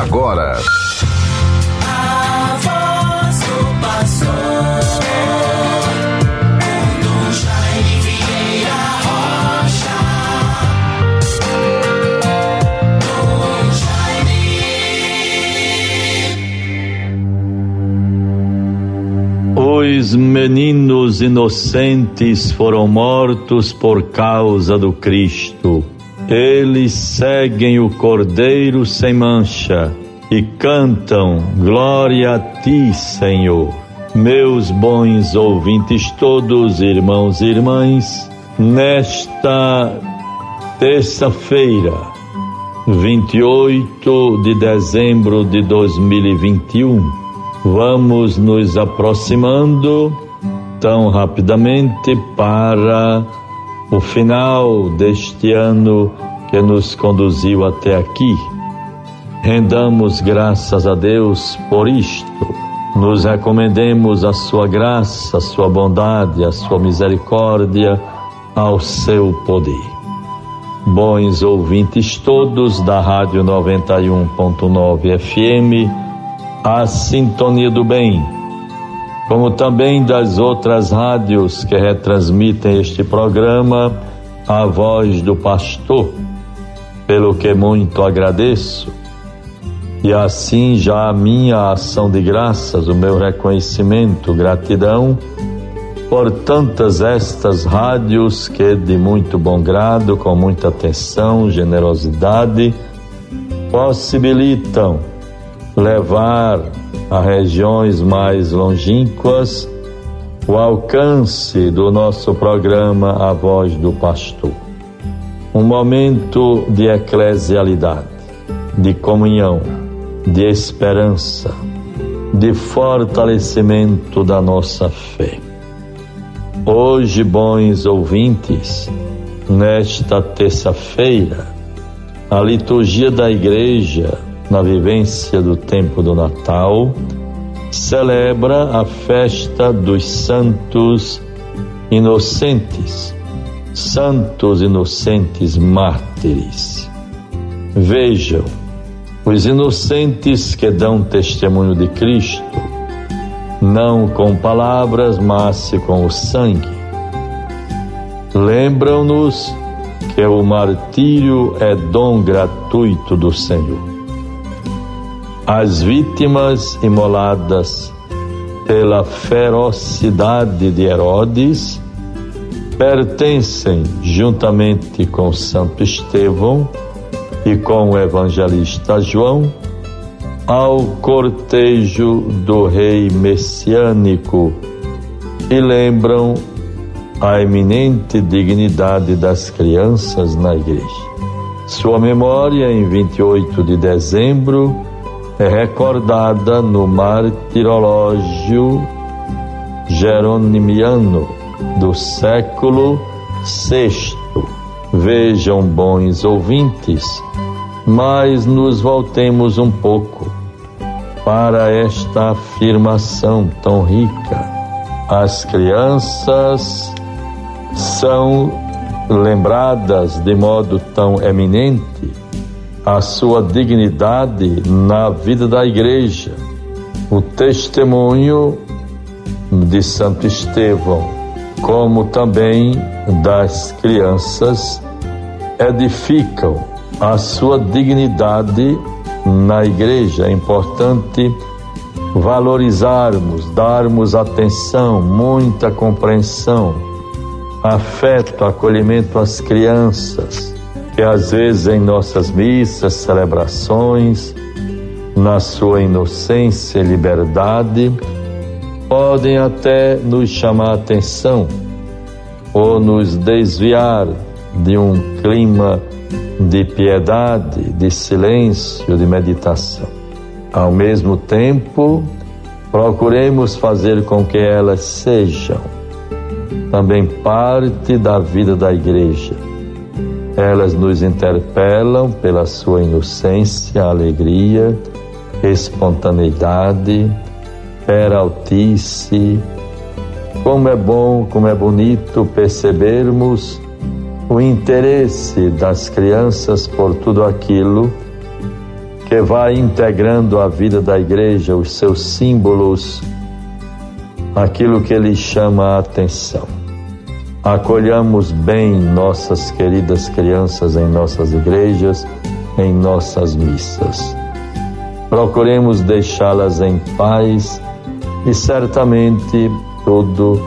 agora. A voz do pastor, meninos inocentes foram mortos por causa do Cristo. Eles seguem o Cordeiro sem mancha e cantam Glória a ti, Senhor. Meus bons ouvintes todos, irmãos e irmãs, nesta terça-feira, 28 de dezembro de 2021, vamos nos aproximando tão rapidamente para o final deste ano que nos conduziu até aqui. Rendamos graças a Deus por isto. Nos recomendemos a sua graça, a sua bondade, a sua misericórdia, ao seu poder. Bons ouvintes todos da Rádio 91.9 FM, a Sintonia do Bem como também das outras rádios que retransmitem este programa, a voz do pastor, pelo que muito agradeço. E assim já a minha ação de graças, o meu reconhecimento, gratidão por tantas estas rádios que de muito bom grado, com muita atenção, generosidade, possibilitam levar a regiões mais longínquas o alcance do nosso programa A Voz do Pastor. Um momento de eclesialidade, de comunhão, de esperança, de fortalecimento da nossa fé. Hoje, bons ouvintes, nesta terça-feira, a liturgia da igreja na vivência do tempo do Natal, celebra a festa dos santos inocentes, santos inocentes mártires. Vejam, os inocentes que dão testemunho de Cristo, não com palavras, mas com o sangue. Lembram-nos que o martírio é dom gratuito do Senhor. As vítimas imoladas pela ferocidade de Herodes pertencem, juntamente com Santo Estevão e com o evangelista João, ao cortejo do rei messiânico e lembram a eminente dignidade das crianças na igreja. Sua memória, em 28 de dezembro, é recordada no martirológio geronimiano do século VI. Vejam, bons ouvintes, mas nos voltemos um pouco para esta afirmação tão rica. As crianças são lembradas de modo tão eminente a sua dignidade na vida da igreja. O testemunho de Santo Estevão, como também das crianças, edificam a sua dignidade na igreja. É importante valorizarmos, darmos atenção, muita compreensão, afeto, acolhimento às crianças que às vezes em nossas missas, celebrações, na sua inocência e liberdade, podem até nos chamar a atenção ou nos desviar de um clima de piedade, de silêncio, de meditação. Ao mesmo tempo, procuremos fazer com que elas sejam também parte da vida da igreja elas nos interpelam pela sua inocência, alegria, espontaneidade, peraltice. Como é bom, como é bonito percebermos o interesse das crianças por tudo aquilo que vai integrando a vida da igreja, os seus símbolos, aquilo que ele chama a atenção. Acolhamos bem nossas queridas crianças em nossas igrejas, em nossas missas. Procuremos deixá-las em paz e certamente tudo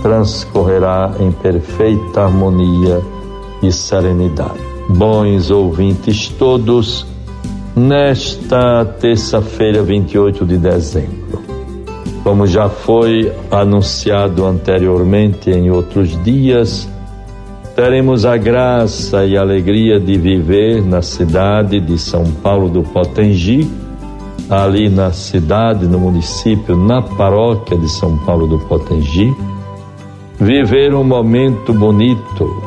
transcorrerá em perfeita harmonia e serenidade. Bons ouvintes todos, nesta terça-feira, 28 de dezembro, como já foi anunciado anteriormente em outros dias, teremos a graça e alegria de viver na cidade de São Paulo do Potengi, ali na cidade, no município, na paróquia de São Paulo do Potengi, viver um momento bonito,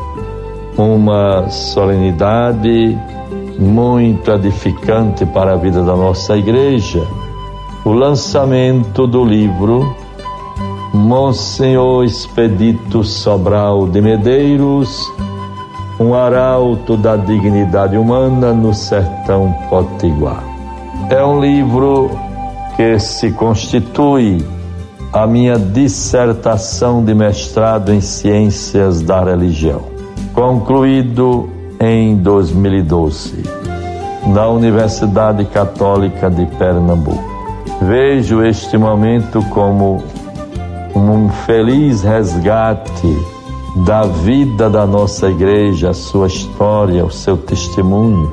uma solenidade muito edificante para a vida da nossa igreja, o lançamento do livro Monsenhor Expedito Sobral de Medeiros, um arauto da dignidade humana no sertão potiguar. É um livro que se constitui a minha dissertação de mestrado em Ciências da Religião, concluído em 2012 na Universidade Católica de Pernambuco. Vejo este momento como um feliz resgate da vida da nossa igreja, a sua história, o seu testemunho.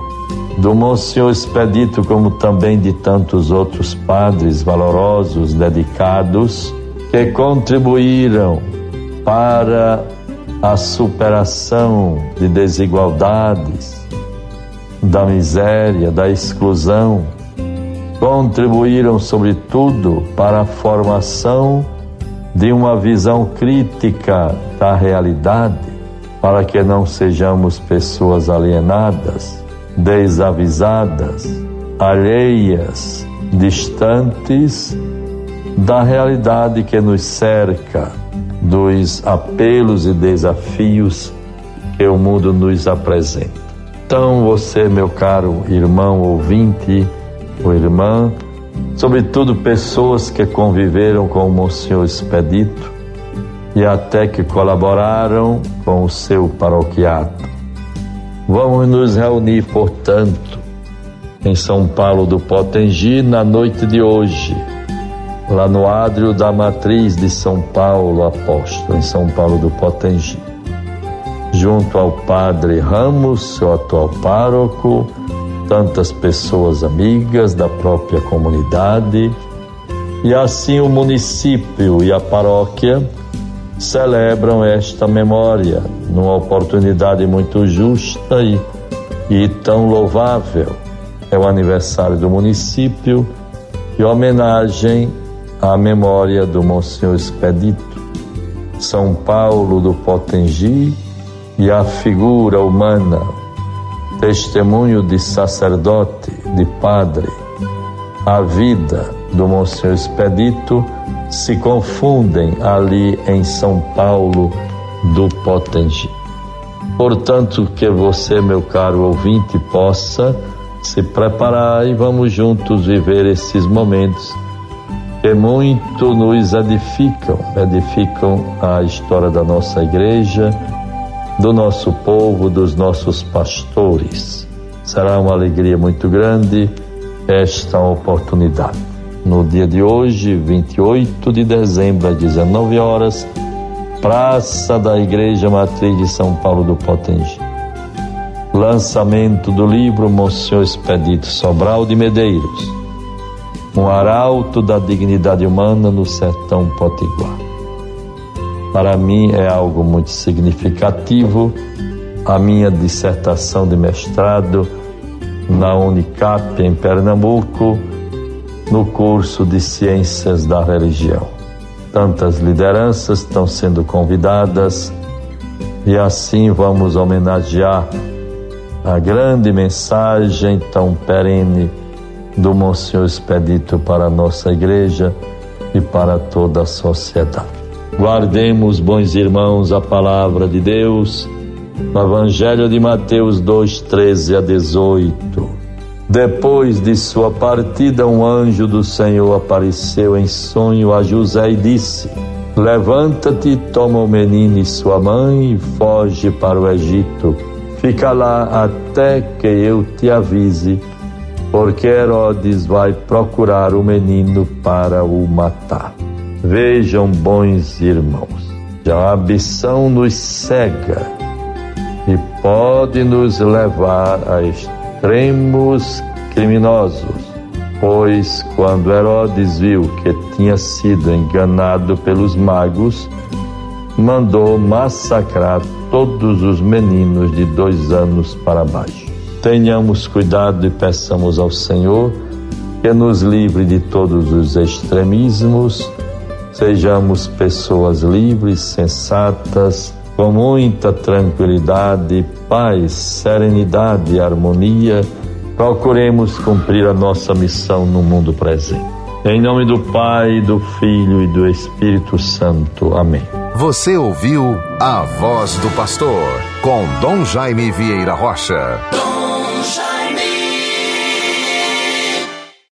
Do Monsenhor Expedito, como também de tantos outros padres valorosos, dedicados, que contribuíram para a superação de desigualdades, da miséria, da exclusão, contribuíram, sobretudo, para a formação de uma visão crítica da realidade, para que não sejamos pessoas alienadas desavisadas, alheias, distantes da realidade que nos cerca, dos apelos e desafios que o mundo nos apresenta. Então, você, meu caro irmão ouvinte ou irmã, sobretudo pessoas que conviveram com o Monsenhor Expedito e até que colaboraram com o seu paroquiato. Vamos nos reunir, portanto, em São Paulo do Potengi na noite de hoje, lá no ádrio da matriz de São Paulo Apóstolo, em São Paulo do Potengi, junto ao Padre Ramos, seu atual pároco, tantas pessoas amigas da própria comunidade, e assim o município e a paróquia celebram esta memória numa oportunidade muito justa e, e tão louvável. É o aniversário do município e homenagem à memória do Monsenhor Expedito, São Paulo do Potengi e a figura humana, testemunho de sacerdote, de padre, a vida do Monsenhor Expedito se confundem ali em São Paulo do Potengi. Portanto, que você, meu caro ouvinte, possa se preparar e vamos juntos viver esses momentos que muito nos edificam, edificam a história da nossa igreja, do nosso povo, dos nossos pastores. Será uma alegria muito grande esta oportunidade no dia de hoje, 28 de dezembro, às 19 horas, Praça da Igreja Matriz de São Paulo do Potengi. Lançamento do livro Monsenhor Expedito Sobral de Medeiros, um arauto da dignidade humana no sertão potiguar. Para mim é algo muito significativo a minha dissertação de mestrado na Unicap em Pernambuco no curso de Ciências da Religião. Tantas lideranças estão sendo convidadas e assim vamos homenagear a grande mensagem tão perene do Monsenhor Expedito para a nossa igreja e para toda a sociedade. Guardemos, bons irmãos, a palavra de Deus no Evangelho de Mateus 2, 13 a 18 Depois de sua partida, um anjo do Senhor apareceu em sonho a José e disse: Levanta-te, toma o menino e sua mãe e foge para o Egito. Fica lá até que eu te avise, porque Herodes vai procurar o menino para o matar. Vejam, bons irmãos, a ambição nos cega e pode nos levar a extremos criminosos. Pois quando Herodes viu que tinha sido enganado pelos magos, mandou massacrar todos os meninos de dois anos para baixo. Tenhamos cuidado e peçamos ao Senhor que nos livre de todos os extremismos, sejamos pessoas livres, sensatas, com muita tranquilidade, paz, serenidade e harmonia, procuremos cumprir a nossa missão no mundo presente. Em nome do Pai, do Filho e do Espírito Santo. Amém. Você ouviu a voz do pastor com Dom Jaime Vieira Rocha.